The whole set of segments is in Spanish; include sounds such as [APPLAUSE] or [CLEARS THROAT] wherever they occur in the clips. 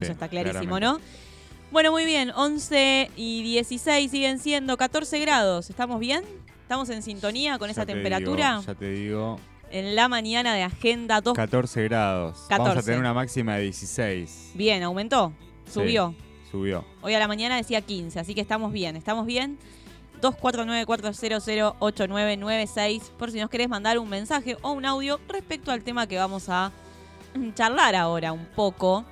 Eso Sí, está clarísimo, claramente. ¿no? Bueno, muy bien. 11 y 16 siguen siendo 14 grados. ¿Estamos bien? ¿Estamos en sintonía con esa Ya te temperatura? digo, ya te digo, En la mañana de Agenda 2. 14 grados. Vamos a 14. tener una máxima de 16. Bien, aumentó. Sí. Subió. Subió. Hoy a la mañana decía 15, así que estamos bien. ¿Estamos bien? 249-400-8996 por si nos querés mandar un mensaje o un audio respecto al tema que vamos a charlar ahora un poco.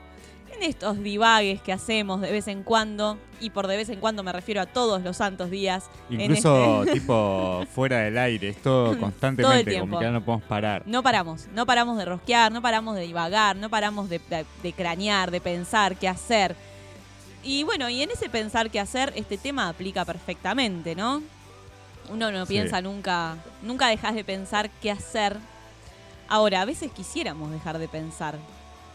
En estos divagues que hacemos de vez en cuando, y por de vez en cuando me refiero a todos los santos días. Incluso este- tipo [LAUGHS] fuera del aire, es todo constantemente, tiempo. como que ya no podemos parar. No paramos, no paramos de rosquear, no paramos de divagar, no paramos de, de- de cranear, de pensar qué hacer. Y bueno, y en ese pensar qué hacer, este tema aplica perfectamente, ¿no? Uno no Sí. piensa nunca, nunca dejas de pensar qué hacer. Ahora, a veces quisiéramos dejar de pensar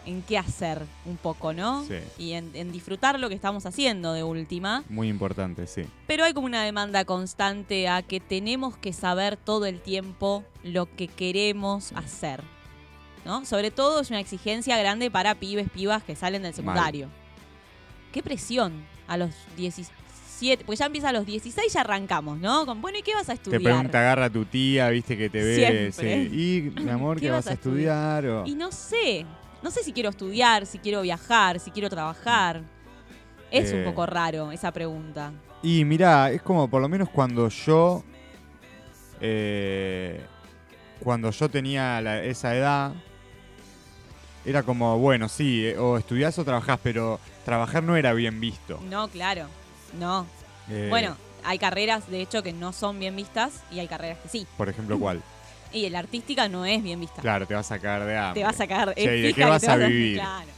en qué hacer un poco, ¿no? Sí. Y en, en disfrutar lo que estamos haciendo de última. Muy importante, sí. Pero hay como una demanda constante a que tenemos que saber todo el tiempo lo que queremos hacer. ¿No? Sobre todo es una exigencia grande para pibes, pibas que salen del secundario. Qué presión a los 17, pues ya empieza a los 16 ya arrancamos, ¿no? Con, bueno, ¿y qué vas a Te estudiar? pregunta, agarra tu tía, viste que te ve. Sí. Y, mi amor, [LAUGHS] ¿qué, vas a estudiar? O- Y no sé, no sé si quiero estudiar, si quiero viajar, si quiero trabajar. Es un Eh. poco raro esa pregunta. Y mirá, es como por lo menos cuando yo. eh, cuando yo tenía la- esa edad. Era como, bueno, sí, eh, o estudiás o trabajás, pero trabajar no era bien visto. No, claro, no. Eh, Bueno, hay carreras, de hecho, que no son bien vistas y hay carreras que sí. Por ejemplo, ¿cuál? Y la artística no es bien vista. Claro, te vas a caer de hambre. Te vas a es ¿y de qué vas a vivir? Claro.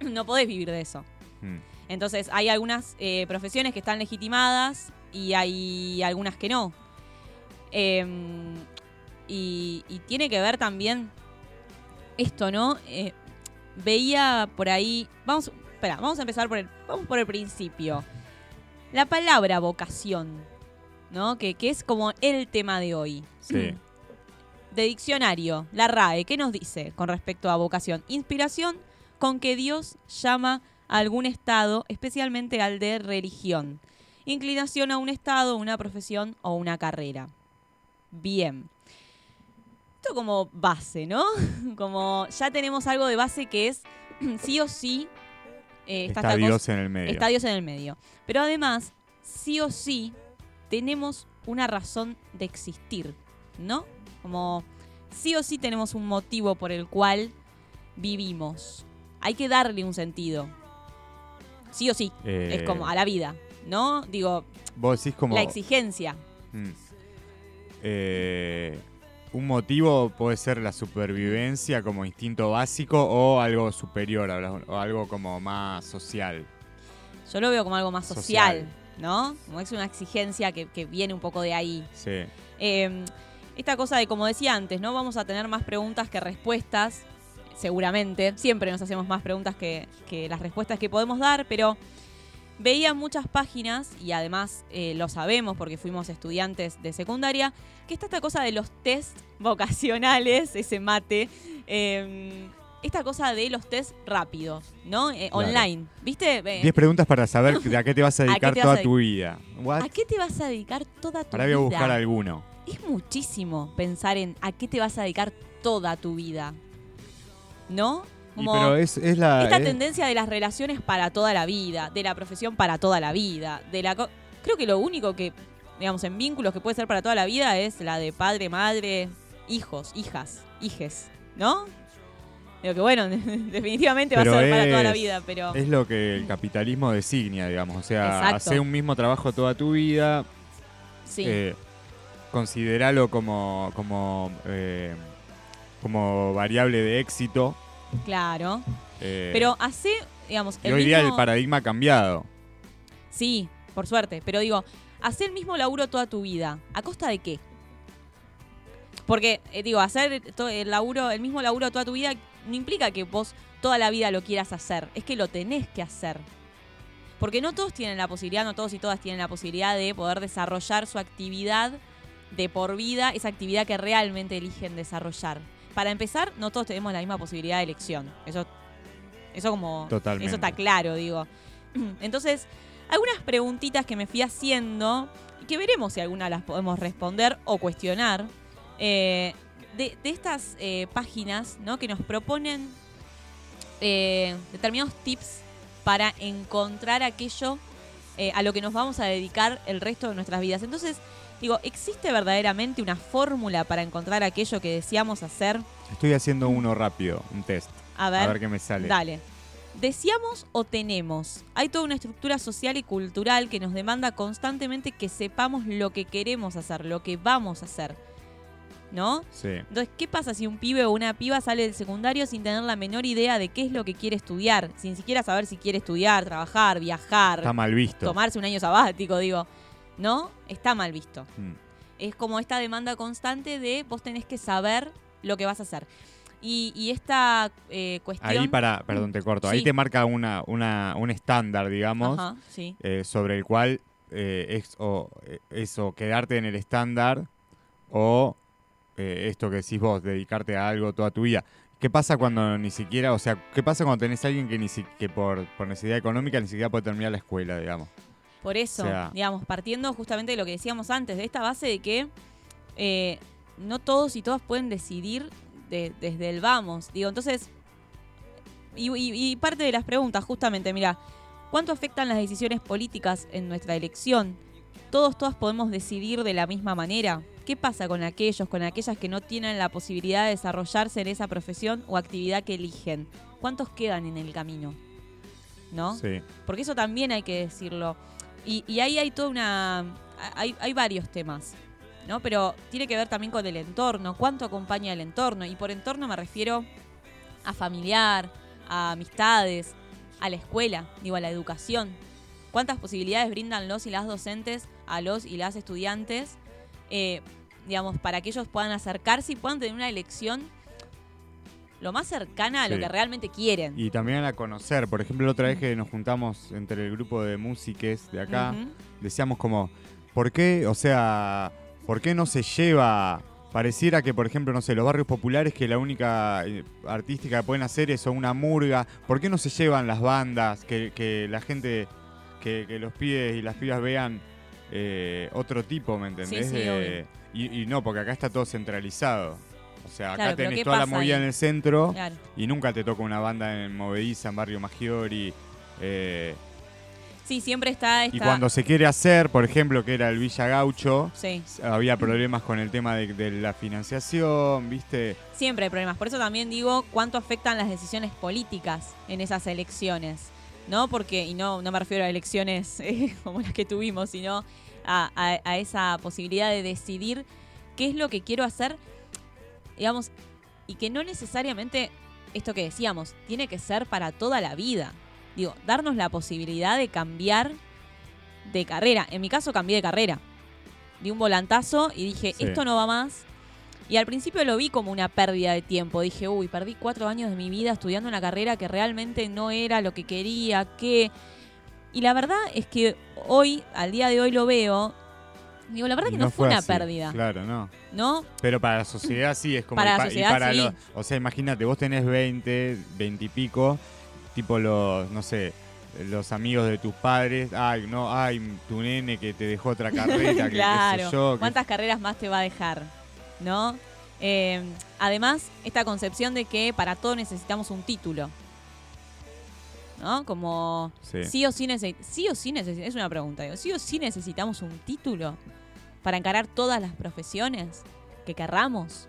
No podés vivir de eso. Mm, Entonces, hay algunas eh, profesiones que están legitimadas y hay algunas que no. Em, y, y tiene que ver también esto, ¿no? Eh, veía por ahí. Vamos, espera, vamos a empezar por el, vamos por el principio. La palabra vocación, ¿no? Que, que es como el tema de hoy. Sí. [CLEARS THROAT] De diccionario, la RAE, ¿qué nos dice con respecto a vocación? Inspiración con que Dios llama a algún estado, especialmente al de religión. Inclinación a un estado, una profesión o una carrera. Bien. Esto como base, ¿no? [LAUGHS] Como ya tenemos algo de base que es [CLEARS THROAT] sí o sí. eh, Está, cosa- Dios en el medio. Está Dios en el medio. Pero además, sí o sí, tenemos una razón de existir, ¿no? Como sí o sí tenemos un motivo por el cual vivimos. Hay que darle un sentido. Sí o sí. Eh, Es como a la vida, ¿no? Digo, Vos decís como. la exigencia. Mm. Eh, un motivo puede ser la supervivencia como instinto básico o algo superior, o algo como más social. Yo lo veo como algo más social, Social. ¿no? Como es una exigencia que, que viene un poco de ahí. Sí. Eh, esta cosa de, como decía antes, ¿no? Vamos a tener más preguntas que respuestas, seguramente. Siempre nos hacemos más preguntas que, que las respuestas que podemos dar, pero veía muchas páginas, y además eh, lo sabemos porque fuimos estudiantes de secundaria, que está esta cosa de los test vocacionales, ese mate. eh, esta cosa de los test rápidos, ¿no? Eh, Claro. Online. ¿Viste? Eh, 10 preguntas para saber de [LAUGHS] a qué te vas a dedicar vas toda a tu vida. What? ¿A qué te vas a dedicar toda tu Ahora vida? voy a buscar alguno. Es muchísimo pensar en a qué te vas a dedicar toda tu vida. ¿No? Y Como pero es, es la. esta es- tendencia de las relaciones para toda la vida, de la profesión para toda la vida, de la co- creo que lo único que digamos en vínculos que puede ser para toda la vida es la de padre, madre, hijos, hijas, hijes, ¿no? Digo que bueno, [LAUGHS] definitivamente va a ser para toda la vida, pero Es lo que el capitalismo designa, digamos. O sea, hacer un mismo trabajo toda tu vida, sí. eh, consideralo como, como, eh, como variable de éxito. claro. eh, Pero hace, digamos, el hoy día el paradigma ha cambiado. Sí, por suerte. Pero digo, hacer el mismo laburo toda tu vida. ¿A costa de qué? Porque, eh, digo, hacer el laburo, el mismo laburo toda tu vida no implica que vos toda la vida lo quieras hacer. Es que lo tenés que hacer. Porque no todos tienen la posibilidad, no todos y todas tienen la posibilidad de poder desarrollar su actividad de por vida, esa actividad que realmente eligen desarrollar. Para empezar, no todos tenemos la misma posibilidad de elección. Eso Eso como Totalmente. eso está claro, digo. [CLEARS THROAT] Entonces, algunas preguntitas que me fui haciendo que veremos si alguna las podemos responder o cuestionar. eh, de, de estas eh, páginas ¿no? que nos proponen eh, determinados tips para encontrar aquello eh, a lo que nos vamos a dedicar el resto de nuestras vidas. Entonces, digo, ¿existe verdaderamente una fórmula para encontrar aquello que deseamos hacer? Estoy haciendo uno rápido, un test. A ver, A ver qué me sale. dale. ¿Deseamos o tenemos? Hay toda una estructura social y cultural que nos demanda constantemente que sepamos lo que queremos hacer, lo que vamos a hacer. ¿No? Sí. Entonces, ¿qué pasa si un pibe o una piba sale del secundario sin tener la menor idea de qué es lo que quiere estudiar? Sin siquiera saber si quiere estudiar, trabajar, viajar, Está mal visto. tomarse un año sabático, digo. ¿No? Está mal visto. Mm. Es como esta demanda constante de vos tenés que saber lo que vas a hacer. Y, y esta eh, cuestión... Ahí para, perdón, te corto. Ahí te marca una, una, un estándar, digamos, Ajá, sí. eh, sobre el cual eh, es o, eh, es o quedarte en el estándar o eh, esto que decís vos, dedicarte a algo toda tu vida. ¿Qué pasa cuando ni siquiera, o sea, qué pasa cuando tenés a alguien que, ni si- que por, por necesidad económica ni siquiera puede terminar la escuela, digamos? Por eso, O sea- digamos, partiendo justamente de lo que decíamos antes, de esta base de que eh, no todos y todas pueden decidir de- desde el vamos. Digo, entonces, y, y- y parte de las preguntas, justamente, mira, ¿cuánto afectan las decisiones políticas en nuestra elección? ¿Todos, todas podemos decidir de la misma manera? ¿Qué pasa con aquellos, con aquellas que no tienen la posibilidad de desarrollarse en esa profesión o actividad que eligen? ¿Cuántos quedan en el camino? ¿No? Sí. Porque eso también hay que decirlo. Y, y ahí hay toda una. Hay, hay varios temas, ¿no? Pero tiene que ver también con el entorno. ¿Cuánto acompaña el entorno? Y por entorno me refiero a familiar, a amistades, a la escuela, digo, a la educación. ¿Cuántas posibilidades brindan los y las docentes a los y las estudiantes, eh, digamos, para que ellos puedan acercarse y puedan tener una elección lo más cercana a lo Sí. que realmente quieren? Y también a conocer. Por ejemplo, la otra vez que nos juntamos entre el grupo de músiques de acá, Ujú. decíamos como, ¿por qué, o sea, por qué no se lleva, pareciera que, por ejemplo, no sé, los barrios populares que la única eh, artística que pueden hacer es una murga, ¿por qué no se llevan las bandas, que, que la gente, que, que los pibes y las pibas vean eh, otro tipo, ¿me entendés? Sí, sí, De- y, y no, porque acá está todo centralizado. O sea, acá Claro, tenés ¿qué toda la movida ahí? en el centro Claro. y nunca te toca una banda en Movediza, en Barrio Maggiori. eh, Sí, siempre está esta... y cuando se quiere hacer, por ejemplo, que era el Villa Gaucho, Sí, había problemas con el tema de, de la financiación, ¿viste? siempre hay problemas. Por eso también digo cuánto afectan las decisiones políticas en esas elecciones. ¿No? Porque, y no, no me refiero a elecciones [LAUGHS] eh, como las que tuvimos, sino a, a- a esa posibilidad de decidir qué es lo que quiero hacer, digamos, y que no necesariamente esto que decíamos, tiene que ser para toda la vida. Digo, darnos la posibilidad de cambiar de carrera. En mi caso cambié de carrera. Di un volantazo y dije, Sí. esto no va más. Y al principio lo vi como una pérdida de tiempo. Dije, uy, perdí cuatro años de mi vida estudiando una carrera que realmente no era lo que quería, que... Y la verdad es que hoy, al día de hoy lo veo, digo, la verdad que no, fue una así, pérdida, Claro, no. ¿no? Pero para la sociedad sí, es como... Para y la y sociedad, para sí. los- o sea, imagínate, vos tenés 20, 20 y pico, tipo los, no sé, los amigos de tus padres, ay, no, ay, tu nene que te dejó otra [LAUGHS] carrera, que qué claro. sé yo. que- ¿Cuántas carreras más te va a dejar? ¿No? Eh, además, esta concepción de que para todo necesitamos un título. ¿No? Como Sí. sí o sí necesitamos. Sí o sí. Es una pregunta. Digo, ¿Sí o sí necesitamos un título para encarar todas las profesiones que querramos?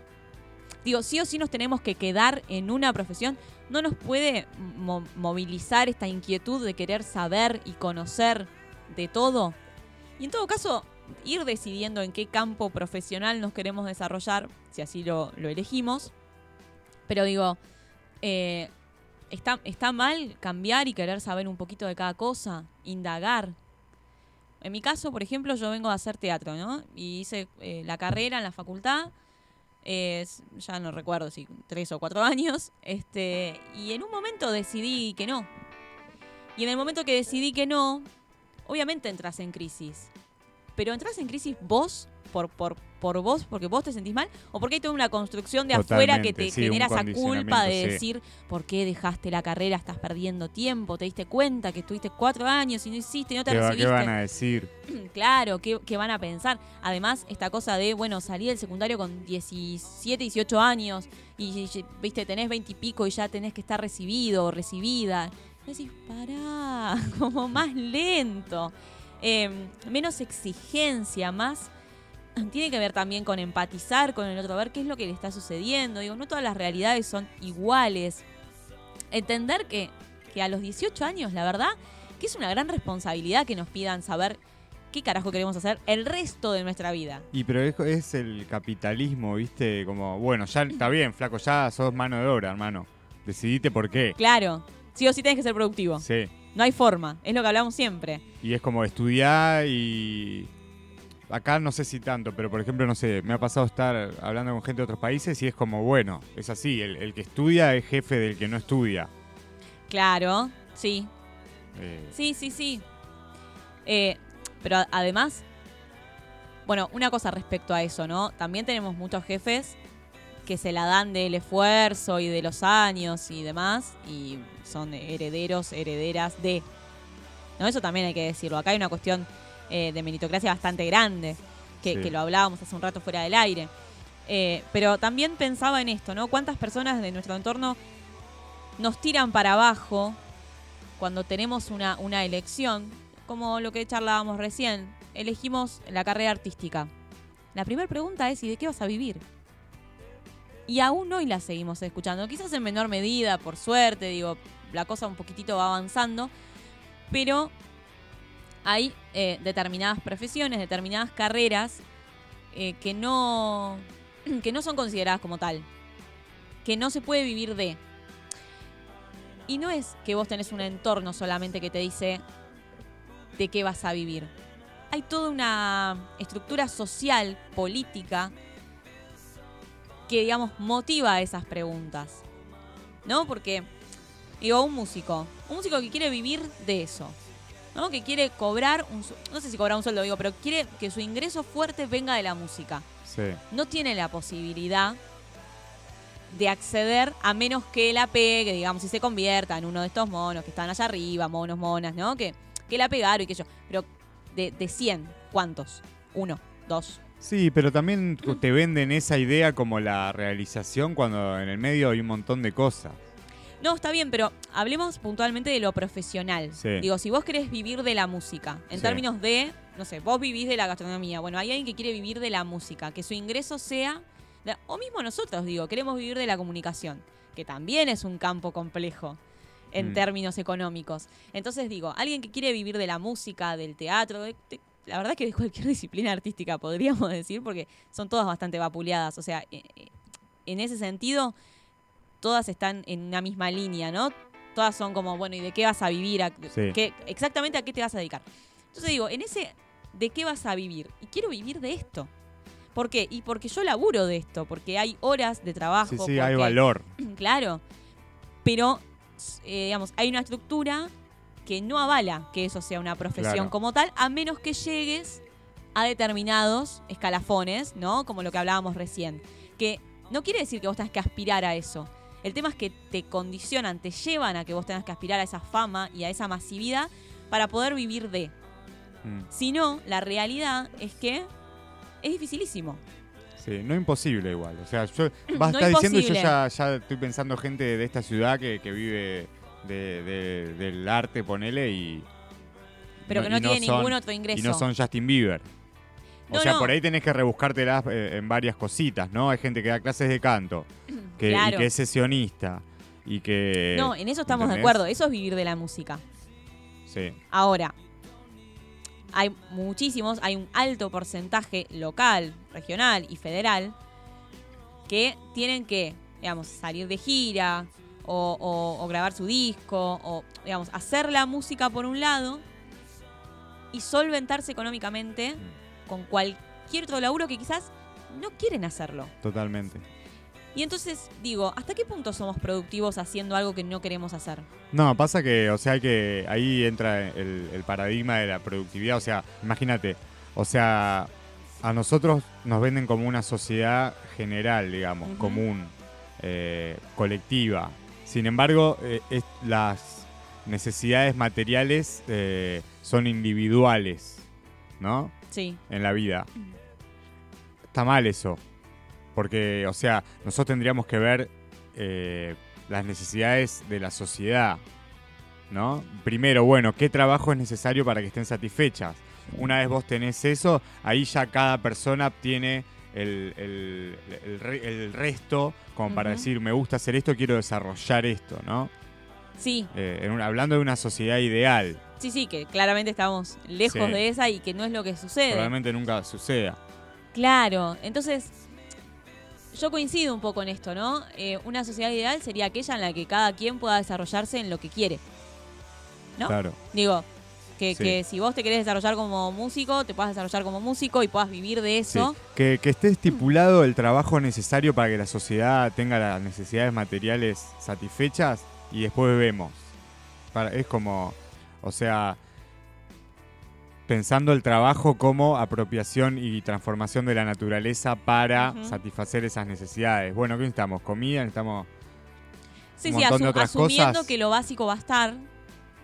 Digo, sí o sí nos tenemos que quedar en una profesión. No nos puede mo- movilizar esta inquietud de querer saber y conocer de todo. Y en todo caso, ir decidiendo en qué campo profesional nos queremos desarrollar, si así lo, lo elegimos. Pero digo, eh, ¿está, ¿está mal cambiar y querer saber un poquito de cada cosa? Indagar. En mi caso, por ejemplo, yo vengo a hacer teatro, ¿no? Y hice eh, la carrera en la facultad, ya no recuerdo si tres o cuatro [LAUGHS] años, este, y en un momento decidí que no. Y en el momento que decidí que no, obviamente entras en crisis. Pero entras en crisis vos por, por, por vos, porque vos te sentís mal, o porque hay toda una construcción de afuera que Totalmente, te sí, genera esa culpa de sí. decir, ¿por qué dejaste la carrera? Estás perdiendo tiempo, te diste cuenta que estuviste cuatro años y no hiciste, no te ¿Qué, recibiste. qué van a decir? [CLEARS THROAT] Claro, ¿qué, qué van a pensar? Además, esta cosa de, bueno, salí del secundario con 17, 18 años y, y- viste, tenés 20 y pico y ya tenés que estar recibido o recibida. Y decís, pará, [LAUGHS] como más lento. Eh, menos exigencia, más. Tiene que ver también con empatizar con el otro, ver qué es lo que le está sucediendo. Digo, no todas las realidades son iguales. Entender que, que a los 18 años, la verdad, que es una gran responsabilidad que nos pidan saber qué carajo queremos hacer el resto de nuestra vida. Y pero es, es el capitalismo, ¿viste? Como, bueno, ya está bien, flaco, ya sos mano de obra, hermano. Decidite por qué. Claro, sí o sí tenés que ser productivo. Sí. No hay forma, es lo que hablamos siempre. Y es como estudiar y... Acá no sé si tanto, pero por ejemplo, no sé, me ha pasado estar hablando con gente de otros países y es como, bueno, es así, el, el que estudia es jefe del que no estudia. Claro, sí, Eh, sí, sí, sí. Eh, pero además, bueno, una cosa respecto a eso, ¿no? También tenemos muchos jefes que se la dan del esfuerzo y de los años y demás, y son herederos, herederas de. No, eso también hay que decirlo. Acá hay una cuestión eh, de meritocracia bastante grande, que, Sí. que lo hablábamos hace un rato fuera del aire. Eh, pero también pensaba en esto, ¿no? ¿Cuántas personas de nuestro entorno nos tiran para abajo cuando tenemos una, una elección? Como lo que charlábamos recién, elegimos la carrera artística. La primera pregunta es, ¿y de qué vas a vivir? Y aún hoy la seguimos escuchando, quizás en menor medida, por suerte, digo, la cosa un poquitito va avanzando, pero hay eh, determinadas profesiones, determinadas carreras eh, que, no, [CLEARS THROAT] que no son consideradas como tal, que no se puede vivir de. Y no es que vos tenés un entorno solamente que te dice de qué vas a vivir. Hay toda una estructura social, política, que, digamos, motiva esas preguntas. ¿No? Porque, digo, un músico, un músico que quiere vivir de eso, ¿no? Que quiere cobrar un, no sé si cobrar un sueldo, digo, pero quiere que su ingreso fuerte venga de la música. sí. No tiene la posibilidad de acceder a menos que la pegue, digamos, si se convierta en uno de estos monos que están allá arriba, monos, monas, ¿no? Que, que la pegaron y que yo. Pero de, de 100, ¿cuántos? Uno, dos. Sí, pero también te venden esa idea como la realización cuando en el medio hay un montón de cosas. No, está bien, pero hablemos puntualmente de lo profesional. Sí. Digo, si vos querés vivir de la música, en Sí. términos de, no sé, vos vivís de la gastronomía, bueno, hay alguien que quiere vivir de la música, que su ingreso sea, de- o mismo nosotros, digo, queremos vivir de la comunicación, que también es un campo complejo en Mm. términos económicos. Entonces digo, alguien que quiere vivir de la música, del teatro, de- de- la verdad que de cualquier [LAUGHS] disciplina artística podríamos decir, porque son todas bastante vapuleadas, o sea, eh, eh, en ese sentido todas están en una misma línea, ¿no? Todas son como, bueno, ¿y de qué vas a vivir? ¿A- Sí. qué- exactamente a qué te vas a dedicar. Entonces digo, en ese, ¿de qué vas a vivir? Y quiero vivir de esto. ¿Por qué? Y porque yo laburo de esto, porque hay horas de trabajo. Sí, sí, hay valor. [CLEARS THROAT] Claro. Pero, eh, digamos, hay una estructura que no avala que eso sea una profesión Claro. como tal, a menos que llegues a determinados escalafones, ¿no? Como lo que hablábamos recién. Que no quiere decir que vos tengas que aspirar a eso. El tema es que te condicionan, te llevan a que vos tengas que aspirar a esa fama y a esa masividad para poder vivir de. Mm, Si no, la realidad es que es dificilísimo. Sí, no imposible igual. O sea, yo [CLEARS THROAT] vas a No estar diciendo y yo ya, ya estoy pensando gente de esta ciudad que, que vive de- de- del arte, ponele, y. Pero que no tiene son- ningún otro ingreso. Y no son Justin Bieber. O sea, no. por ahí tenés que rebuscártelas eh, en varias cositas, ¿no? Hay gente que da clases de canto, [CLEARS THROAT] que, Claro. y que es sesionista, y que... No, en eso estamos de acuerdo. Eso es vivir de la música. Sí, Ahora, hay muchísimos, hay un alto porcentaje local, regional y federal que tienen que, digamos, salir de gira o, o- o grabar su disco o, digamos, hacer la música por un lado y solventarse económicamente con cualquier otro laburo que quizás no quieren hacerlo. totalmente. Y entonces digo, ¿hasta qué punto somos productivos haciendo algo que no queremos hacer? No, pasa que, o sea, que ahí entra el, el paradigma de la productividad. O sea, imagínate, o sea, a nosotros nos venden como una sociedad general, digamos, común, eh, colectiva. Sin embargo, eh, es- las necesidades materiales eh, son individuales, ¿no? Sí. En la vida. Está mal eso. Porque, o sea, nosotros tendríamos que ver eh, las necesidades de la sociedad, ¿no? Primero, bueno, ¿qué trabajo es necesario para que estén satisfechas? Una vez vos tenés eso, ahí ya cada persona tiene el, el- el re- el resto como para decir, me gusta hacer esto, quiero desarrollar esto, ¿no? Sí, Eh, en un- hablando de una sociedad ideal, sí, sí, que claramente estamos lejos Sí. de esa y que no es lo que sucede. probablemente nunca suceda. Claro, entonces yo coincido un poco en esto, ¿no? Eh, una sociedad ideal sería aquella en la que cada quien pueda desarrollarse en lo que quiere. ¿No? Claro. Digo, que, Sí. que si vos te querés desarrollar como músico, te puedas desarrollar como músico y puedas vivir de Sí, eso. Que, que esté estipulado el trabajo necesario para que la sociedad tenga las necesidades materiales satisfechas y después vemos. Es como, o sea, pensando el trabajo como apropiación y transformación de la naturaleza para Ujú. satisfacer esas necesidades. Bueno, ¿qué necesitamos? ¿Comida? ¿Necesitamos...? Sí, un sí, montón de otras asumiendo cosas. que lo básico va a estar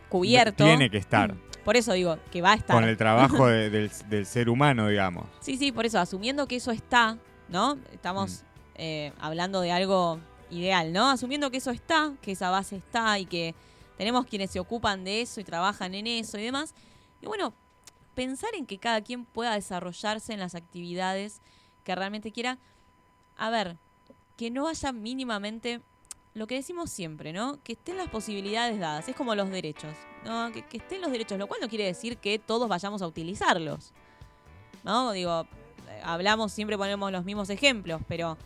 cubierto. Tiene que estar. [CLEARS THROAT] Por eso digo, que va a estar. Con el trabajo de- [LAUGHS] del, del ser humano, digamos. Sí, sí, por eso, asumiendo que eso está, ¿no? Estamos Mm. eh, hablando de algo ideal, ¿no? Asumiendo que eso está, que esa base está y que tenemos quienes se ocupan de eso y trabajan en eso y demás. Y bueno, pensar en que cada quien pueda desarrollarse en las actividades que realmente quiera. A ver, que no haya mínimamente lo que decimos siempre, ¿no? Que estén las posibilidades dadas. Es como los derechos, ¿no? Que, que estén los derechos, lo cual no quiere decir que todos vayamos a utilizarlos. ¿no? Digo, eh, hablamos, siempre ponemos los mismos ejemplos, pero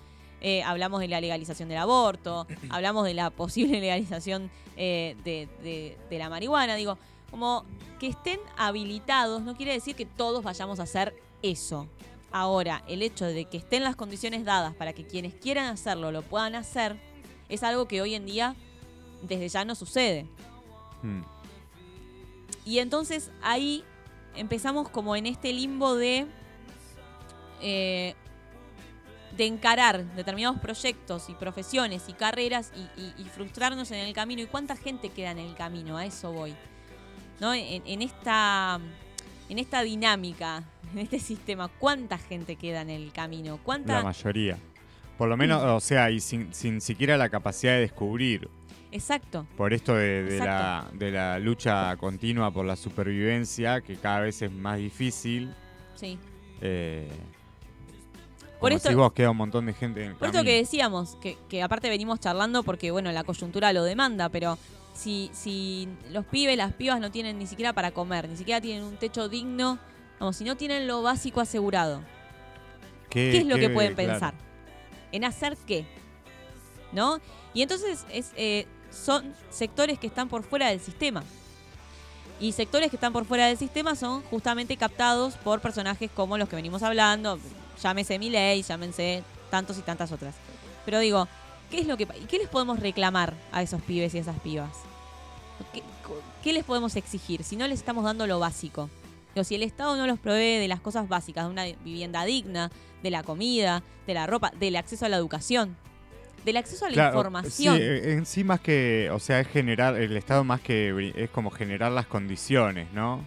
eh, hablamos de la legalización del aborto, [CLEARS THROAT] hablamos de la posible [LAUGHS] legalización eh, de, de- de la marihuana, digo, como que estén habilitados no quiere decir que todos vayamos a hacer eso. Ahora, el hecho de que estén las condiciones dadas para que quienes quieran hacerlo lo puedan hacer, es algo que hoy en día desde ya no sucede. Mm. Y entonces ahí empezamos como en este limbo de, eh, de encarar determinados proyectos y profesiones y carreras y, y- y frustrarnos en el camino. ¿Y cuánta gente queda en el camino? A eso voy. ¿No? En, en esta, en esta dinámica, [LAUGHS] en este sistema, ¿cuánta gente queda en el camino? ¿Cuánta? La mayoría. Por lo menos, o sea, y sin, sin siquiera la capacidad de descubrir. Exacto. Por esto de, de la, de la lucha continua por la supervivencia, que cada vez es más difícil. Sí. Eh, Por como esto- decís vos, queda un montón de gente en el Por esto que decíamos, que, que aparte venimos charlando porque, bueno, la coyuntura lo demanda, pero si, si los pibes, las pibas no tienen ni siquiera para comer, ni siquiera tienen un techo digno, vamos, si no tienen lo básico asegurado, ¿qué es lo que pueden claro. pensar? ¿En hacer qué? ¿No? Y entonces es, eh, son sectores que están por fuera del sistema. Y sectores que están por fuera del sistema son justamente captados por personajes como los que venimos hablando, llámese Milei, llámense tantos y tantas otras. Pero digo, ¿qué es lo que qué les podemos reclamar a esos pibes y a esas pibas? ¿Qué, les podemos exigir si no les estamos dando lo básico? Digo, si el Estado no los provee de las cosas básicas, de una vivienda digna, de la comida, de la ropa, del acceso a la educación, del acceso a la Claro, información. Sí, eh, en sí más que, o sea, es generar, el Estado más que, es como generar las condiciones, ¿no?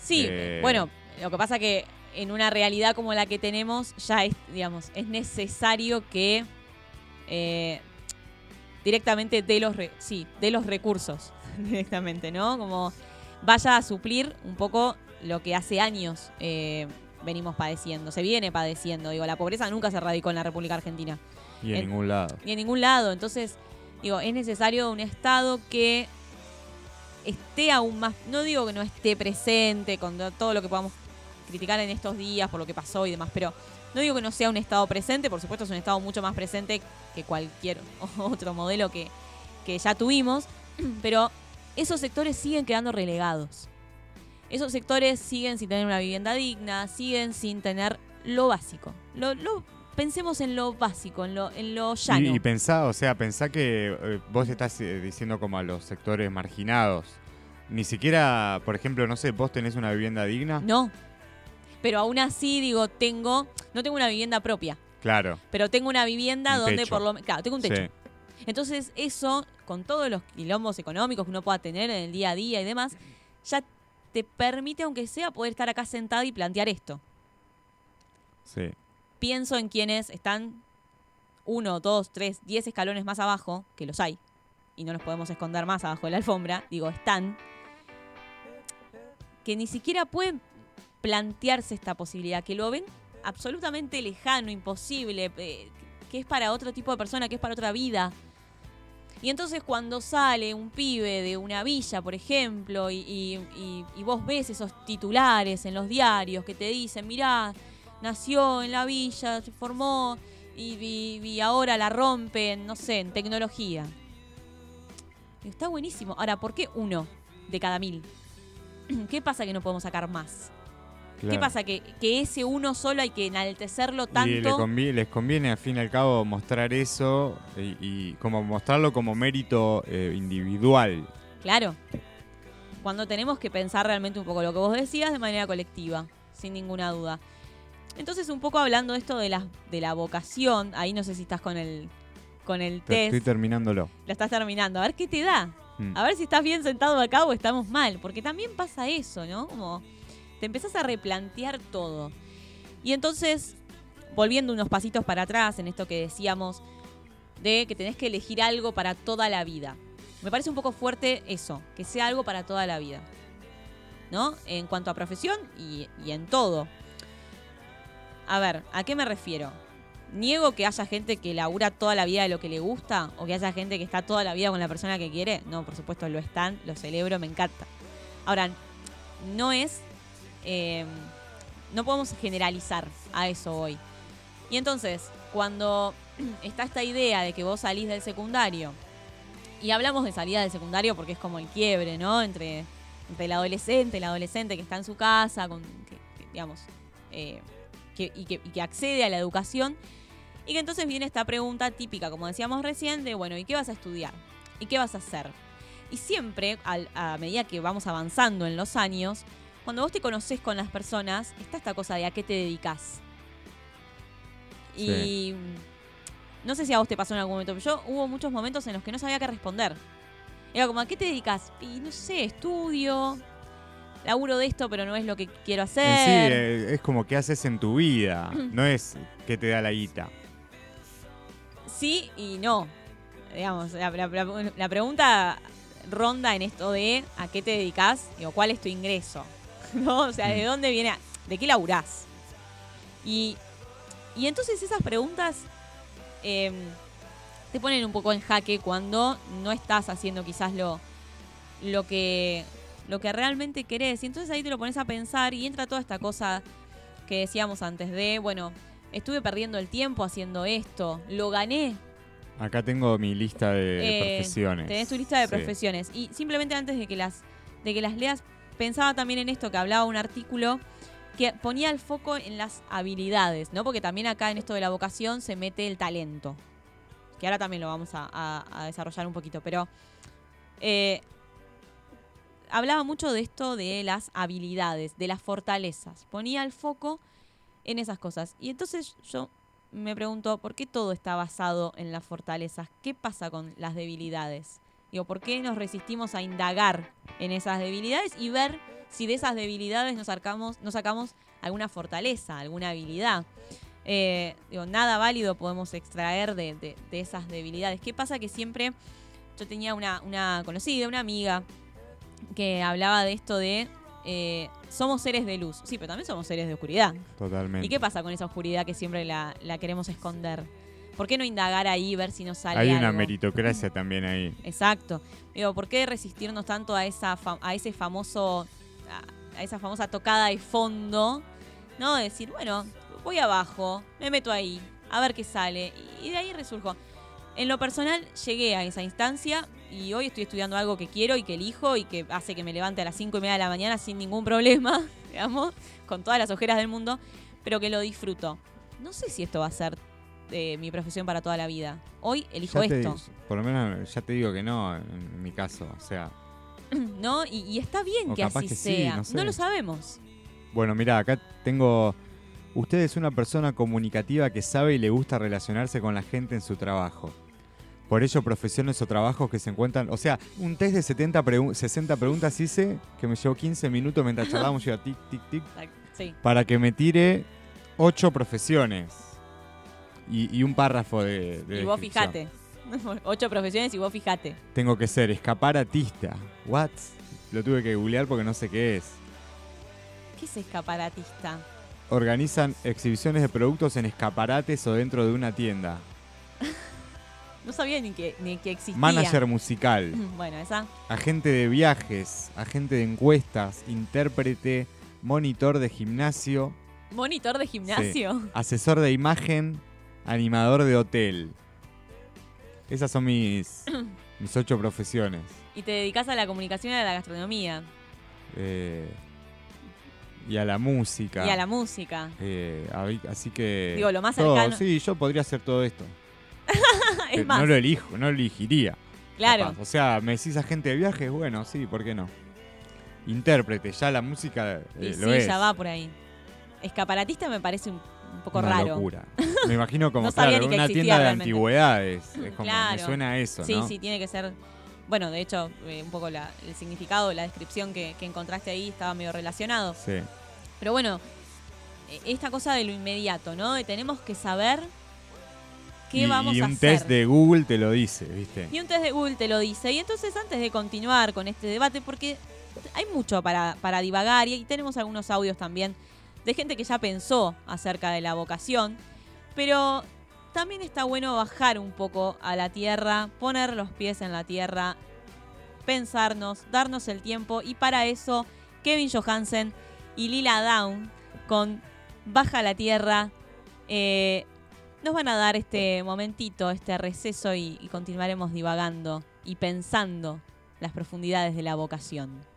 Sí, Eh, bueno, lo que pasa que en una realidad como la que tenemos, ya es, digamos, es necesario que eh, directamente de los, re- sí, de los recursos, [LAUGHS] directamente, ¿no? Como vaya a suplir un poco lo que hace años eh, venimos padeciendo, se viene padeciendo. Digo, la pobreza nunca se radicó en la República Argentina Y en En- ningún lado. ni en ningún lado. Entonces, digo, es necesario un Estado que esté aún más, no digo que no esté presente con to- todo lo que podamos criticar en estos días por lo que pasó y demás, pero no digo que no sea un Estado presente, por supuesto es un Estado mucho más presente que cualquier [LAUGHS] otro modelo que, que ya tuvimos, [CLEARS THROAT] pero esos sectores siguen quedando relegados. Esos sectores siguen sin tener una vivienda digna, siguen sin tener lo básico. Lo, lo- pensemos en lo básico, en lo, en lo llano. Y, y pensá, o sea, pensá que eh, vos estás eh, diciendo como a los sectores marginados. Ni siquiera, por ejemplo, no sé, vos tenés una vivienda digna. No. Pero aún así digo, tengo, no tengo una vivienda propia, Claro. pero tengo una vivienda Un donde techo. por lo menos, claro, tengo un techo. Sí. Entonces eso, con todos los quilombos económicos que uno pueda tener en el día a día y demás, ya te permite, aunque sea, poder estar acá sentado y plantear esto. Sí. Pienso en quienes están uno, dos, tres, diez escalones más abajo, que los hay, y no los podemos esconder más abajo de la alfombra, digo, están, que ni siquiera pueden plantearse esta posibilidad, que lo ven absolutamente lejano, imposible, eh, que es para otro tipo de persona, que es para otra vida. Y entonces cuando sale un pibe de una villa, por ejemplo, y, vos ves esos titulares en los diarios que te dicen, mirá, nació en la villa, se formó y, ahora la rompen, no sé, en tecnología. Está buenísimo. Ahora, ¿por qué uno de cada mil? [CLEARS THROAT] ¿Qué pasa que no podemos sacar más? ¿Qué pasa? Que, que ese uno solo hay que enaltecerlo Y le tanto. convi- les conviene, al fin y al cabo, mostrar eso y, y como mostrarlo como mérito eh, individual. Claro. Cuando tenemos que pensar realmente un poco lo que vos decías de manera colectiva, sin ninguna duda. Entonces, un poco hablando esto de la, de la vocación, ahí no sé si estás con el, con el Te- test, Estoy terminándolo. lo estás terminando. A ver qué te da. Mm. A ver si estás bien sentado acá o estamos mal. Porque también pasa eso, ¿no? Como te empezás a replantear todo. Y entonces, volviendo unos pasitos para atrás en esto que decíamos de que tenés que elegir algo para toda la vida. Me parece un poco fuerte eso, que sea algo para toda la vida. ¿No? En cuanto a profesión y, y en todo. A ver, ¿a qué me refiero? ¿Niego que haya gente que labura toda la vida de lo que le gusta? ¿O que haya gente que está toda la vida con la persona que quiere? No, por supuesto lo están, lo celebro, me encanta. Ahora, no es... eh, no podemos generalizar a eso hoy. Y entonces, cuando [CLEARS THROAT] está esta idea de que vos salís del secundario, y hablamos de salida del secundario porque es como el quiebre, ¿no? Entre, el adolescente, el adolescente que está en su casa, con, que, digamos, eh, y, que, y que accede a la educación, y que entonces viene esta pregunta típica, como decíamos recién, de, bueno, ¿y qué vas a estudiar? ¿Y qué vas a hacer? Y siempre, a medida que vamos avanzando en los años, cuando vos te conoces con las personas, está esta cosa de a qué te dedicas. Y no sé si a vos te pasó en algún momento, pero yo hubo muchos momentos en los que no sabía qué responder. Era como, ¿a qué te dedicas? Y no sé, estudio, laburo de esto, pero no es lo que quiero En sí, hacer. eh, es como que haces en tu vida, [CLEARS THROAT] no es que te da la guita. Sí y no. Digamos, la, la- pregunta ronda en esto de a qué te dedicas, digo, cuál es tu ingreso. [LAUGHS] ¿No? O sea, ¿de Mm. dónde viene? ¿De qué laburás? Y, y entonces esas preguntas eh, te ponen un poco en jaque cuando no estás haciendo quizás lo, lo que lo que realmente querés. Y entonces ahí te lo pones a pensar y entra toda esta cosa que decíamos antes de, bueno, estuve perdiendo el tiempo haciendo esto, lo gané. Acá tengo mi lista de Eh, profesiones. Tenés tu lista de Sí. profesiones. Y simplemente antes de que las, de que las leas, pensaba también en esto que hablaba un artículo que ponía el foco en las habilidades, ¿no? Porque también acá en esto de la vocación se mete el talento. Que ahora también lo vamos a, desarrollar un poquito. Pero eh, hablaba mucho de esto de las habilidades, de las fortalezas. Ponía el foco en esas cosas. Y entonces yo me pregunto, ¿por qué todo está basado en las fortalezas? ¿Qué pasa con las debilidades? Digo, ¿por qué nos resistimos a indagar en esas debilidades y ver si de esas debilidades nos sacamos, nos sacamos alguna fortaleza, alguna habilidad? Eh, digo, nada válido podemos extraer de, de- de esas debilidades. ¿Qué pasa? Que siempre yo tenía una, una conocida, una amiga, que hablaba de esto de eh, somos seres de luz. Sí, pero también somos seres de oscuridad. Totalmente. ¿Y qué pasa con esa oscuridad que siempre la, la queremos esconder? ¿Por qué no indagar ahí, ver si nos sale Hay una algo? meritocracia [LAUGHS] también ahí. Exacto. Digo, ¿por qué resistirnos tanto a esa a ese famoso a, esa famosa tocada de fondo? ¿No? De decir, bueno, voy abajo, me meto ahí, a ver qué sale y, y de ahí resurjo. En lo personal llegué a esa instancia y hoy estoy estudiando algo que quiero y que elijo y que hace que me levante a las 5 y media de la mañana sin ningún problema, [LAUGHS] digamos, con todas las ojeras del mundo, pero que lo disfruto. No sé si esto va a ser eh, mi profesión para toda la vida. Hoy elijo Ya te- esto. por lo menos ya te digo que no, en, mi caso. O sea, [CLEARS THROAT] ¿no? Y, y está bien que así que sí, sea. no sé. lo sabemos. Bueno, mira, acá tengo. Usted es una persona comunicativa que sabe y le gusta relacionarse con la gente en su trabajo. Por ello, profesiones o trabajos que se encuentran. O sea, un test de 70 pregu- 60 preguntas hice que me llevó 15 minutos mientras charlábamos. Yo iba tic, tic, tic. [LAUGHS] Sí. Para que me tire 8 profesiones. Y, y un párrafo de. de Y vos fijate. [LAUGHS] Ocho profesiones y vos fijate. Tengo que ser escaparatista. ¿What? Lo tuve que googlear porque no sé qué es. ¿Qué es escaparatista? Organizan exhibiciones de productos en escaparates o dentro de una tienda. [LAUGHS] No sabía ni que, ni que existía. Manager musical. [LAUGHS] Bueno, esa. Agente de viajes. Agente de encuestas. Intérprete. Monitor de gimnasio. Monitor de gimnasio. Asesor de imagen. Animador de hotel. Esas son mis, [CLEARS THROAT] mis ocho profesiones. Y te dedicas a la comunicación y a la gastronomía. Eh, y a la música. Y a la música. Eh, a- así que. Digo, lo más todo- cercano- Sí, yo podría hacer todo esto. [LAUGHS] es más, No lo elijo, no lo elegiría. claro. capaz. O sea, me decís agente de viajes, bueno, sí, ¿por qué no? Intérprete, ya la música eh, Y lo sí, es. ya va por ahí. Escaparatista me parece un, un poco Una raro. locura. Me imagino como, [LAUGHS] No claro, una tienda de antigüedades. Es como, me Claro. suena a eso, Sí, ¿no? sí, tiene que ser. Bueno, de hecho, eh, un poco la- el significado, la descripción que, que encontraste ahí estaba medio relacionado. Sí. Pero bueno, eh, esta cosa de lo inmediato, ¿no? De tenemos que saber qué y, vamos y a un hacer. test de Google te lo dice, ¿viste? Y un test de Google te lo dice. Y entonces, antes de continuar con este debate, porque hay mucho para, para divagar y, y tenemos algunos audios también de gente que ya pensó acerca de la vocación, pero también está bueno bajar un poco a la tierra, poner los pies en la tierra, pensarnos, darnos el tiempo y para eso Kevin Johansen y Lila Down con Baja la Tierra eh, nos van a dar este momentito, este receso y continuaremos divagando y pensando las profundidades de la vocación.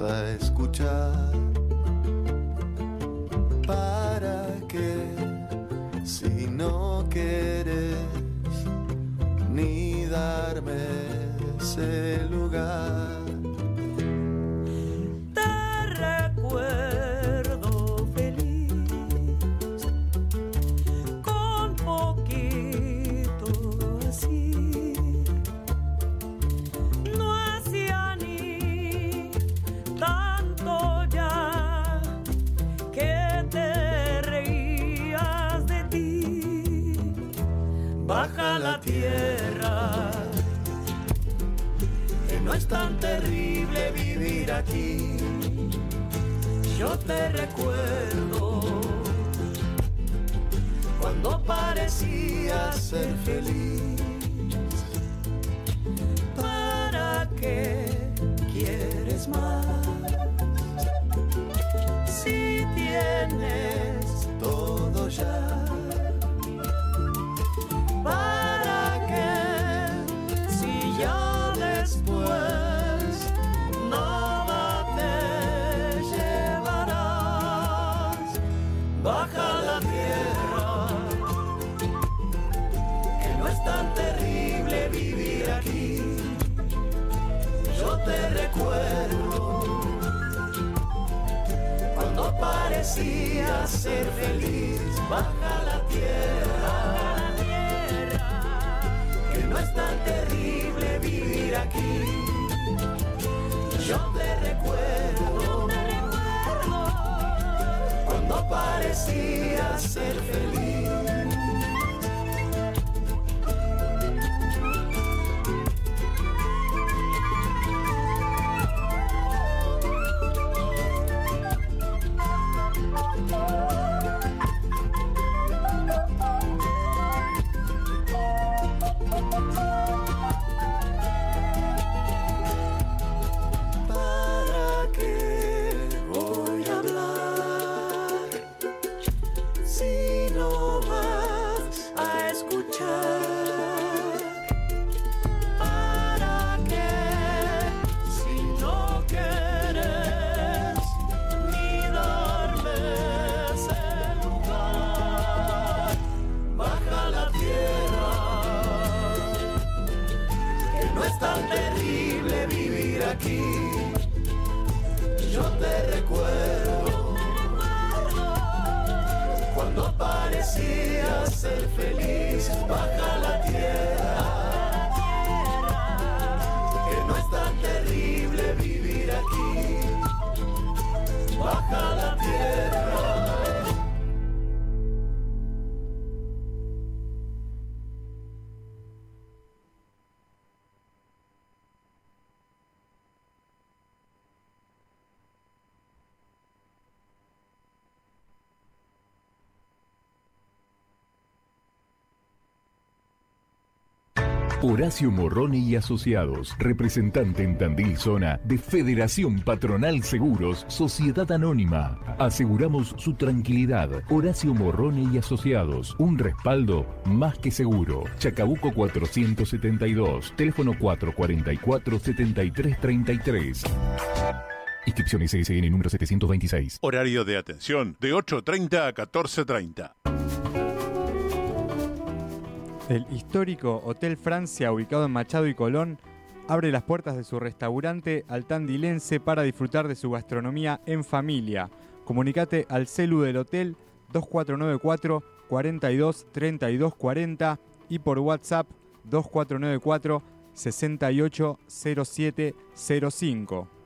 Vas te recuerdo cuando parecías ser feliz. ¿Para qué quieres más? Parecías ser feliz, baja la tierra que no es tan terrible vivir aquí. Yo te recuerdo, cuando parecías ser feliz. Bye. Horacio Morrone y Asociados, representante en Tandil Zona de Federación Patronal Seguros, Sociedad Anónima. Aseguramos su tranquilidad. Horacio Morrone y Asociados, un respaldo más que seguro. Chacabuco 472, teléfono 444-7333. Inscripción SSN número 726. Horario de atención de 8.30 a 14.30. El histórico Hotel Francia, ubicado en Machado y Colón, abre las puertas de su restaurante al Tandilense para disfrutar de su gastronomía en familia. Comunicate al celu del hotel 2494 42 32 40 y por WhatsApp 2494 680705.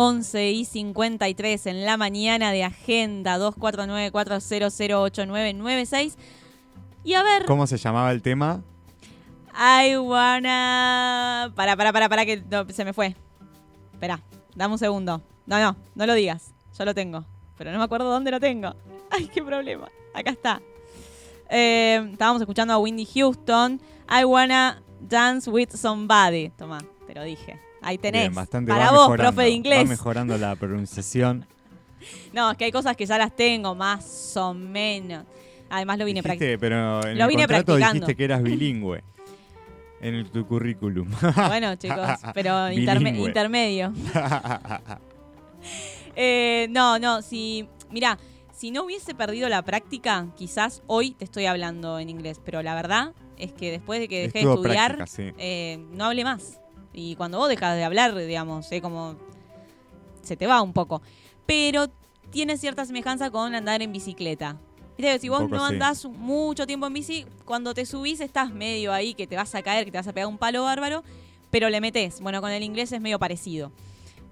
11 y 53 en la mañana de Agenda 2494008996. Y a ver, ¿Cómo se llamaba el tema? I wanna... Para, para, para, para, que no, se me fue. Espera, dame un segundo. No, no, no lo digas. Yo lo tengo. Pero no me acuerdo dónde lo tengo. [LAUGHS] Ay, qué problema. Acá está. Eh, estábamos escuchando a Windy Houston. I wanna dance with somebody. Toma, te lo dije. Ahí tenés. Bien, bastante Para va vos, profe de Va inglés. mejorando la pronunciación. [LAUGHS] No, es que hay cosas que ya las tengo, más o menos. Además lo vine practicando. pero en Lo el vine contrato practicando. dijiste que eras [LAUGHS] bilingüe en el- tu currículum. [LAUGHS] Bueno, chicos, pero interme- intermedio. Eh, no, no, si. Mira, si no hubiese perdido la práctica, quizás hoy te estoy hablando en inglés. Pero la verdad es que después de que dejé de estudiar, práctica, sí. eh, no hablé más. Y cuando vos dejas de hablar, digamos, eh, como. se te va un poco. Pero tiene cierta semejanza con andar en bicicleta. Viste que si vos no sí. andás mucho tiempo en bici, cuando te subís estás medio ahí que te vas a caer, que te vas a pegar un palo bárbaro, pero le metes. Bueno, con el inglés es medio parecido.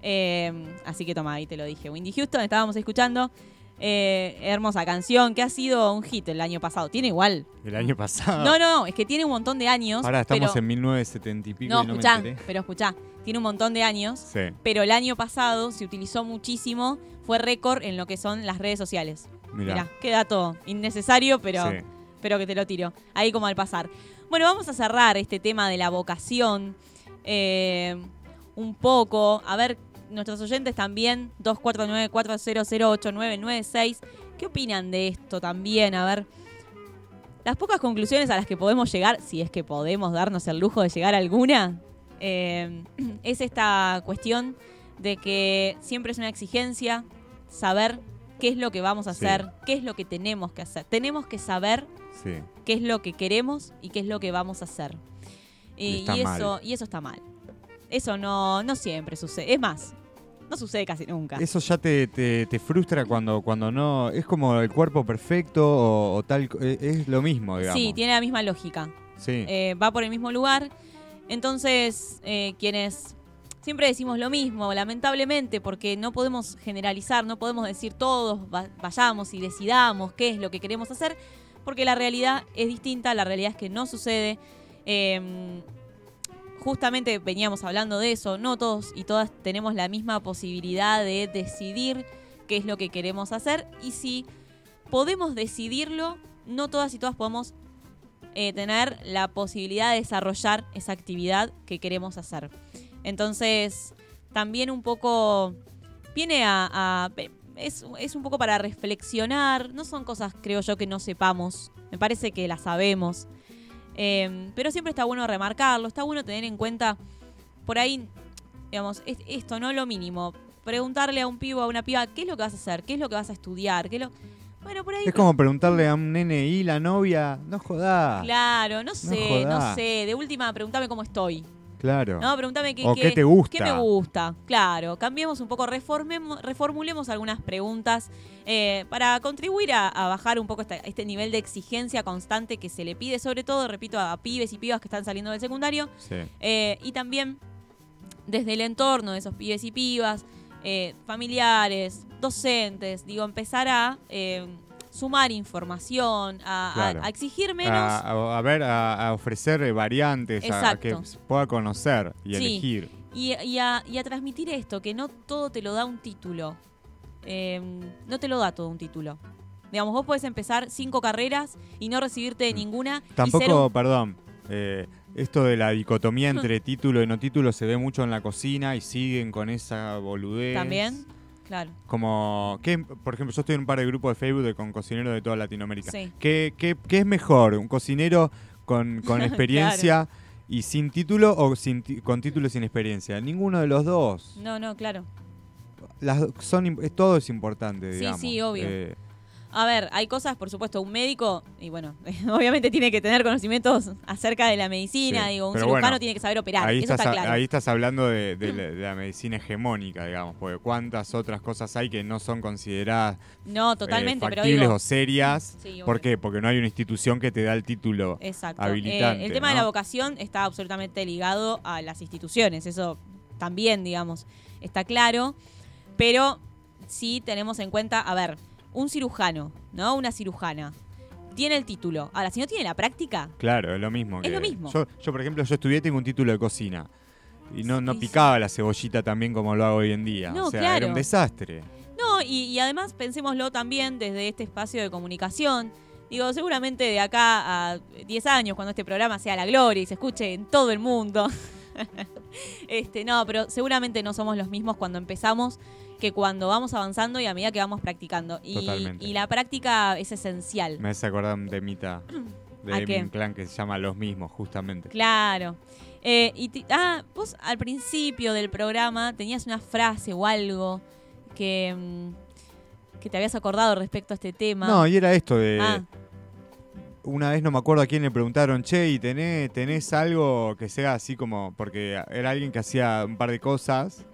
Eh, así que toma, ahí te lo dije. Windy Houston, estábamos escuchando. Eh, hermosa canción que ha sido un hit el año pasado. Tiene igual. El año pasado. No, no, no, es que tiene un montón de años. Ahora estamos pero, en 1970 y pico No, y no me escuchá, enteré. pero escuchá. Tiene un montón de años. Sí. Pero el año pasado se utilizó muchísimo. Fue récord en lo que son las redes sociales. Mirá. Mirá, qué dato innecesario, pero, Sí. pero que te lo tiro. Ahí como al pasar. Bueno, vamos a cerrar este tema de la vocación. eh, un poco. A ver, nuestros oyentes también. 2494008996. ¿Qué opinan de esto también? A ver. Las pocas conclusiones a las que podemos llegar, si es que podemos darnos el lujo de llegar a alguna, eh, [CLEARS THROAT] es esta cuestión de que siempre es una exigencia saber qué es lo que vamos a Sí. hacer, qué es lo que tenemos que hacer. Tenemos que saber Sí. qué es lo que queremos y qué es lo que vamos a hacer. Y mal. eso, y eso está mal. Eso no, no siempre sucede. Es más, no sucede casi nunca. Eso ya te, te- te frustra cuando, cuando no. Es como el cuerpo perfecto o, o tal. Es, es lo mismo, digamos. sí, tiene la misma lógica. Sí. eh, va por el mismo lugar. Entonces, eh, quienes siempre decimos lo mismo, lamentablemente, porque no podemos generalizar, no podemos decir todos va- vayamos y decidamos qué es lo que queremos hacer, porque la realidad es distinta, la realidad es que no sucede. Eh, justamente veníamos hablando de eso, no todos y todas tenemos la misma posibilidad de decidir qué es lo que queremos hacer y si podemos decidirlo, no todas y todas podemos eh, tener la posibilidad de desarrollar esa actividad que queremos hacer. Entonces, también un poco viene a... es, es un poco para reflexionar, no son cosas, creo yo, que no sepamos, me parece que las sabemos, Eh, pero siempre está bueno remarcarlo, está bueno tener en cuenta, por ahí, digamos, es- esto, no lo mínimo, preguntarle a un pibo, a una piba, ¿qué es lo que vas a hacer? ¿Qué es lo que vas a estudiar? ¿Qué es lo... Bueno, por ahí... Es como preguntarle a un nene y la novia. No jodás. Claro, no sé, no, jodás. sé. De última, pregúntame cómo estoy. Claro. No, pregúntame qué, O qué te gusta. ¿Qué me gusta? Claro, cambiemos un poco, reformemos, reformulemos algunas preguntas eh, para contribuir a, a bajar un poco esta- este nivel de exigencia constante que se le pide, sobre todo, repito, a pibes y pibas que están saliendo del secundario. Sí. Eh, y también desde el entorno de esos pibes y pibas, eh, familiares, docentes, digo, empezar a eh, sumar información, a, a- Claro. a exigir menos. A, ver, a, ofrecer eh, variantes, a, a Exacto. que pueda conocer y Sí. elegir. Y, y a, y a transmitir esto, que no todo te lo da un título. Eh, no te lo da todo un título. Digamos, vos podés empezar cinco carreras y no recibirte de ninguna. y Mm. Tampoco, un- perdón, eh, esto de la dicotomía [LAUGHS] entre título y no título se ve mucho en la cocina y siguen con esa boludez. También, claro. Como, ¿qué, por ejemplo, yo estoy en un par de grupos de Facebook de- con cocineros de toda Latinoamérica. Sí. ¿Qué, qué, qué es mejor? ¿Un cocinero con, [LAUGHS] con experiencia y sin título o sin con título y sin experiencia? Ninguno de los dos. No, no, claro. Las, son, todo es importante, Sí, sí, obvio. Eh, A ver, hay cosas, por supuesto, un médico, y bueno, [LAUGHS] obviamente tiene que tener conocimientos acerca de la medicina, Sí, digo, un pero cirujano bueno, tiene que saber operar, ahí, eso estás, está a- claro. ahí estás hablando de, de la, [CLEARS THROAT] de la medicina hegemónica, digamos, porque cuántas otras cosas hay que no son consideradas no, eh, totalmente, pero factibles digo, o serias. Sí, ¿Por qué? Porque no hay una institución que te da el título Exacto. habilitante. Eh, el tema de la vocación está absolutamente ligado a las instituciones, eso también, digamos, está claro. Pero sí tenemos en cuenta, a ver, un cirujano, ¿no? Una cirujana. Tiene el título. Ahora, si no tiene la práctica, Claro, es lo mismo. Es lo mismo. Yo, yo, por ejemplo, yo estudié, tengo un título de cocina. Y no, no picaba la cebollita también como lo hago hoy en día. No, o sea, era un desastre. No, y, y además pensémoslo también desde este espacio de comunicación. Digo, seguramente de acá a 10 años, cuando este programa sea la gloria y se escuche en todo el mundo. [LAUGHS] este, no, pero seguramente no somos los mismos cuando empezamos que cuando vamos avanzando y a medida que vamos practicando. Y, y la práctica es esencial. Me hace acordar de Mita, [CLEARS THROAT] ¿A de mi clan que se llama Los Mismos, justamente. Claro. Eh, y ah, vos al principio del programa tenías una frase o algo que, mm, que te habías acordado respecto a este tema. No, y era esto de... Ah. Una vez no me acuerdo a quién le preguntaron, che, ¿y tenés, tenés algo que sea así como...? Porque era alguien que hacía un par de cosas,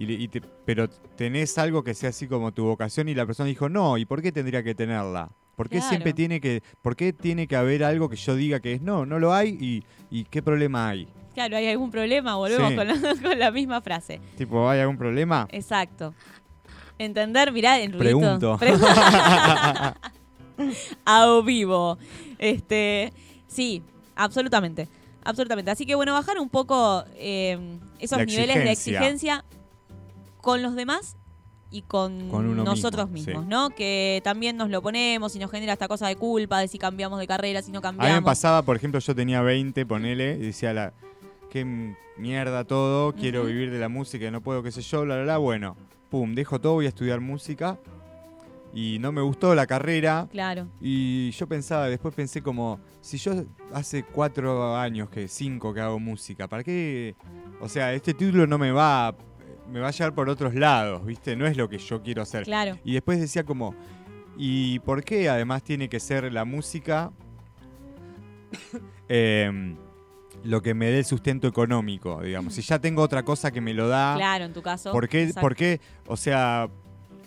y, le- y te- pero tenés algo que sea así como tu vocación y la persona dijo, no, ¿y por qué tendría que tenerla? ¿Por qué Claro. siempre tiene que, por qué tiene que haber algo que yo diga que es no, no lo hay y, y qué problema hay? Claro, ¿hay algún problema? Volvemos Sí. con, la, [LAUGHS] con la misma frase. Tipo, ¿hay algún problema? Exacto. Entender, mirá, el ruidito. Pregunto. [LAUGHS] Pre- [LAUGHS] a vivo. Este, sí, absolutamente. Absolutamente. Así que bueno, bajar un poco eh, esos La niveles de exigencia. Con los demás y con, nosotros mismo, mismos, sí. ¿no? Que también nos lo ponemos y nos genera esta cosa de culpa de si cambiamos de carrera, si no A cambiamos. mí me pasaba, por ejemplo, yo tenía 20, ponele, y decía, la, qué mierda todo, quiero vivir de la música, no puedo, qué sé yo, bla, bla, bla. Bueno, pum, dejo todo, voy a estudiar música. Y no me gustó la carrera. Claro. Y yo pensaba, después pensé como, si yo hace cuatro años, que cinco que hago música, ¿para qué? O sea, este título no me va, me va a llevar por otros lados, ¿viste? No es lo que yo quiero hacer. Claro. Y después decía como, ¿y por qué además tiene que ser la música [COUGHS] em, lo que me dé el sustento económico, digamos? Si ya tengo otra cosa que me lo da, Claro, en tu caso. ¿por qué, por qué, o sea,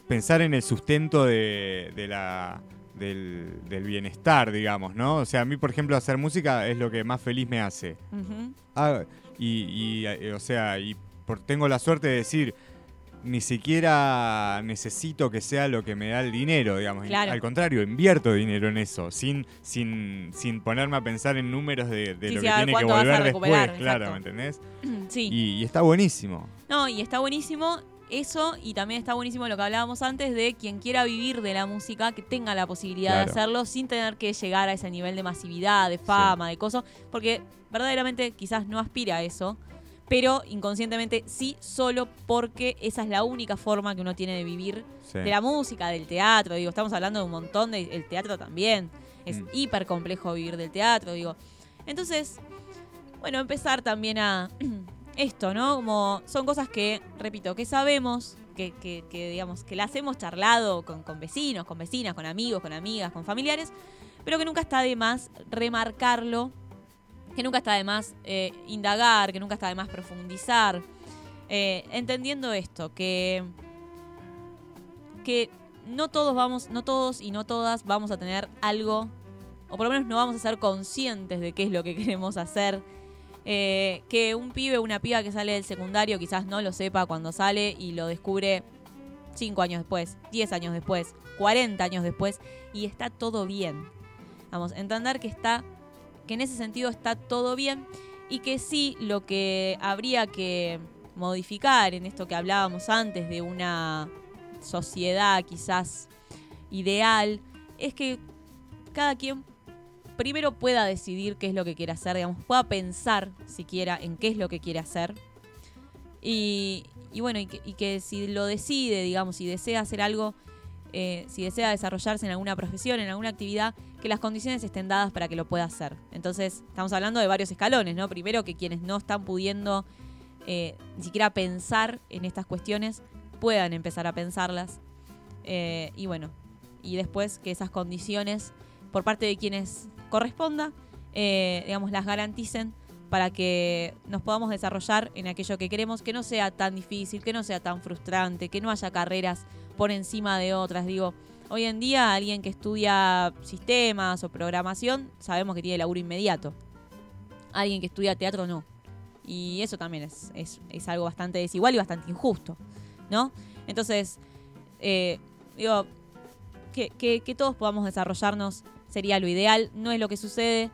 pensar en el sustento de, de la... Del, del bienestar, digamos, ¿no? O sea, a mí, por ejemplo, hacer música es lo que más feliz me hace. Ujú. Ah, y, y, eh, o sea, y por, tengo la suerte de decir, ni siquiera necesito que sea lo que me da el dinero, digamos. Claro. Al contrario, invierto dinero en eso, sin, sin, sin ponerme a pensar en números de, de Sí, lo que tiene que volver después, claro. ¿me entendés? [CLEARS THROAT] Sí. Y, y está buenísimo. No, y está buenísimo eso y también está buenísimo lo que hablábamos antes de quien quiera vivir de la música, que tenga la posibilidad de hacerlo sin tener que llegar a ese nivel de masividad, de fama, de cosas, porque verdaderamente quizás no aspira a eso, pero inconscientemente sí, solo porque esa es la única forma que uno tiene de vivir Sí. de la música, del teatro, digo, estamos hablando de un montón de el teatro también. Es Mm. hiper complejo vivir del teatro, digo. Entonces, bueno, empezar también a [CLEARS THROAT] esto, ¿no? Como son cosas que, repito, que sabemos, que, que- que, digamos, que las hemos charlado con, con vecinos, con vecinas, con amigos, con amigas, con familiares, pero que nunca está de más remarcarlo, que nunca está de más eh, indagar, que nunca está de más profundizar, eh, entendiendo esto, que que no todos vamos, no todos y no todas vamos a tener algo, o por lo menos no vamos a ser conscientes de qué es lo que [LAUGHS] queremos hacer. Eh, que un pibe o una piba que sale del secundario quizás no lo sepa cuando sale y lo descubre 5 años después, 10 años después, 40 años después, y está todo bien. Vamos, entender que está, que en ese sentido está todo bien y que sí lo que habría que modificar en esto que hablábamos antes de una sociedad quizás ideal es que cada quien primero pueda decidir qué es lo que quiere hacer, digamos, pueda pensar siquiera en qué es lo que quiere hacer. Y, y bueno, y que, y que si lo decide, digamos, si desea hacer algo, eh, si desea desarrollarse en alguna profesión, en alguna actividad, que las condiciones estén dadas para que lo pueda hacer. Entonces, estamos hablando de varios escalones, ¿no? Primero que quienes no están pudiendo eh, ni siquiera pensar en estas cuestiones puedan empezar a pensarlas. Eh, y bueno, y después que esas condiciones, por parte de quienes corresponda, digamos, las garanticen para que nos podamos desarrollar en aquello que queremos, que no sea tan difícil, que no sea tan frustrante, que no haya carreras por encima de otras. Digo, hoy en día alguien que estudia sistemas o programación, sabemos que tiene laburo inmediato. Alguien que estudia teatro no. Y eso también es, es, es algo bastante desigual y bastante injusto, ¿no? Entonces, eh, digo, que, que- que todos podamos desarrollarnos sería lo ideal. No es lo que sucede,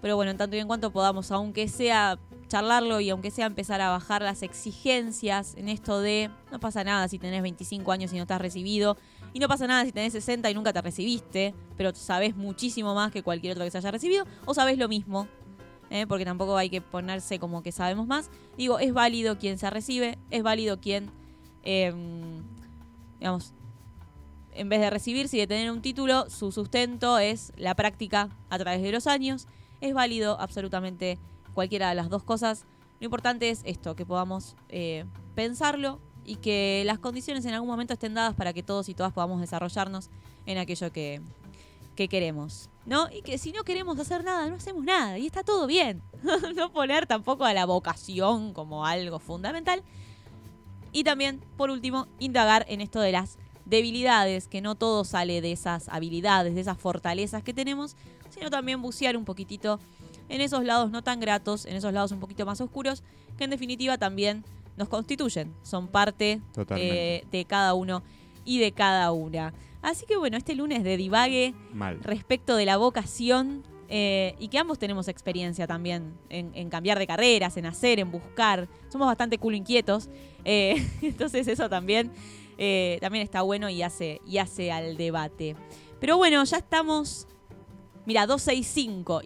pero bueno, en tanto y en cuanto podamos, aunque sea charlarlo y aunque sea empezar a bajar las exigencias en esto de no pasa nada si tenés 25 años y no estás recibido, y no pasa nada si tenés 60 y nunca te recibiste, pero sabés muchísimo más que cualquier otro que se haya recibido, o sabés lo mismo, ¿eh? porque tampoco hay que ponerse como que sabemos más. Digo, es válido quien se recibe, es válido quien, eh, digamos, en vez de recibirse y de tener un título, su sustento es la práctica a través de los años. Es válido absolutamente cualquiera de las dos cosas. Lo importante es esto, que podamos eh, pensarlo y que las condiciones en algún momento estén dadas para que todos y todas podamos desarrollarnos en aquello que, que queremos. ¿No? Y que si no queremos hacer nada, no hacemos nada. Y está todo bien. [LAUGHS] no poner tampoco a la vocación como algo fundamental. Y también, por último, indagar en esto de las debilidades, que no todo sale de esas habilidades, de esas fortalezas que tenemos, sino también bucear un poquitito en esos lados no tan gratos, en esos lados un poquito más oscuros, que en definitiva también nos constituyen, son parte eh, de cada uno y de cada una. Así que bueno, este lunes de divague Mal. respecto de la vocación eh, y que ambos tenemos experiencia también en, en cambiar de carreras, en hacer, en buscar. Somos bastante culo inquietos, eh, [LAUGHS] entonces eso también, eh, también está bueno y hace, y hace al debate. Pero bueno, ya estamos, mira, 265